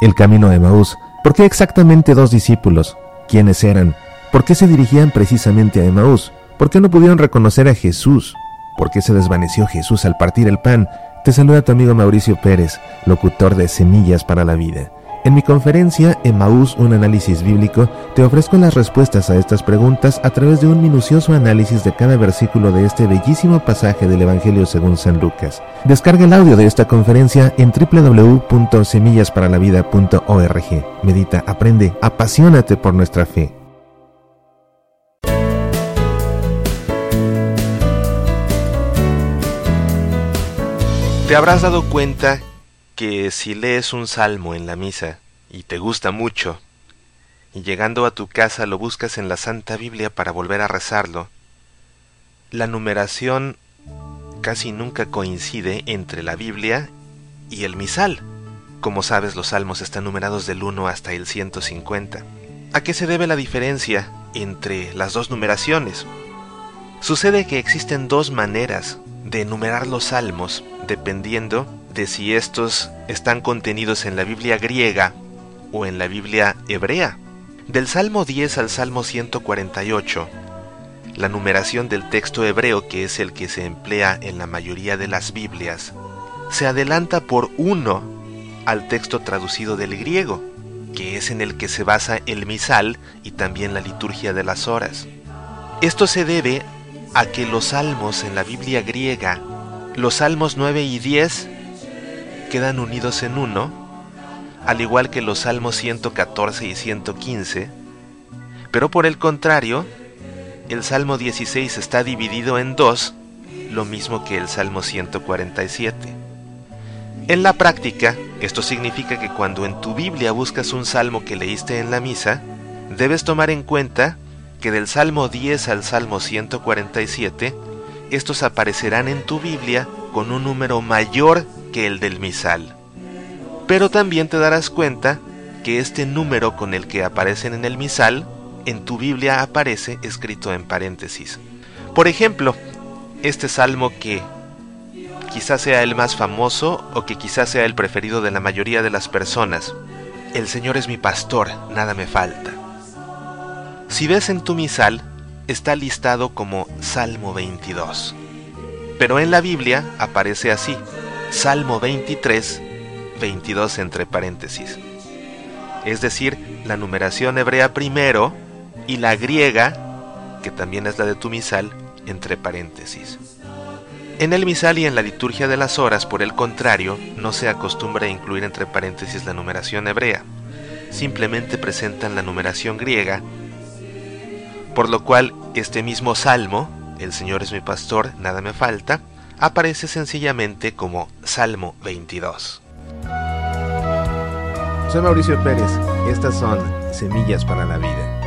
El camino de Maús. ¿Por qué exactamente dos discípulos? ¿Quiénes eran? ¿Por qué se dirigían precisamente a Emaús? ¿Por qué no pudieron reconocer a Jesús? ¿Por qué se desvaneció Jesús al partir el pan? Te saluda tu amigo Mauricio Pérez, locutor de Semillas para la Vida. En mi conferencia Emaús, un análisis bíblico, te ofrezco las respuestas a estas preguntas a través de un minucioso análisis de cada versículo de este bellísimo pasaje del Evangelio según San Lucas. Descarga el audio de esta conferencia en www.semillasparalavida.org. Medita, aprende, apasionate por nuestra fe. Te habrás dado cuenta que si lees un salmo en la misa y te gusta mucho, y llegando a tu casa lo buscas en la Santa Biblia para volver a rezarlo, la numeración casi nunca coincide entre la Biblia y el misal. Como sabes, los salmos están numerados del 1 hasta el 150. ¿A qué se debe la diferencia entre las dos numeraciones? Sucede que existen dos maneras de numerar los salmos dependiendo si estos están contenidos en la Biblia griega o en la Biblia hebrea. Del Salmo 10 al Salmo 148, la numeración del texto hebreo, que es el que se emplea en la mayoría de las Biblias, se adelanta por uno al texto traducido del griego, que es en el que se basa el misal y también la liturgia de las horas. Esto se debe a que los salmos en la Biblia griega, los salmos 9 y 10, quedan unidos en uno, al igual que los Salmos 114 y 115, pero por el contrario, el Salmo 16 está dividido en dos, lo mismo que el Salmo 147. En la práctica, esto significa que cuando en tu Biblia buscas un salmo que leíste en la misa, debes tomar en cuenta que del Salmo 10 al Salmo 147, estos aparecerán en tu Biblia con un número mayor que el del misal. Pero también te darás cuenta que este número con el que aparecen en el misal, en tu Biblia aparece escrito en paréntesis. Por ejemplo, este salmo que quizás sea el más famoso o que quizás sea el preferido de la mayoría de las personas. El Señor es mi pastor, nada me falta. Si ves en tu misal, está listado como Salmo 22. Pero en la Biblia aparece así, Salmo 23, 22 entre paréntesis. Es decir, la numeración hebrea primero y la griega, que también es la de tu misal, entre paréntesis. En el misal y en la liturgia de las horas, por el contrario, no se acostumbra a incluir entre paréntesis la numeración hebrea. Simplemente presentan la numeración griega, por lo cual este mismo salmo, El Señor es mi pastor, nada me falta, aparece sencillamente como Salmo 22. Soy Mauricio Pérez, estas son Semillas para la Vida.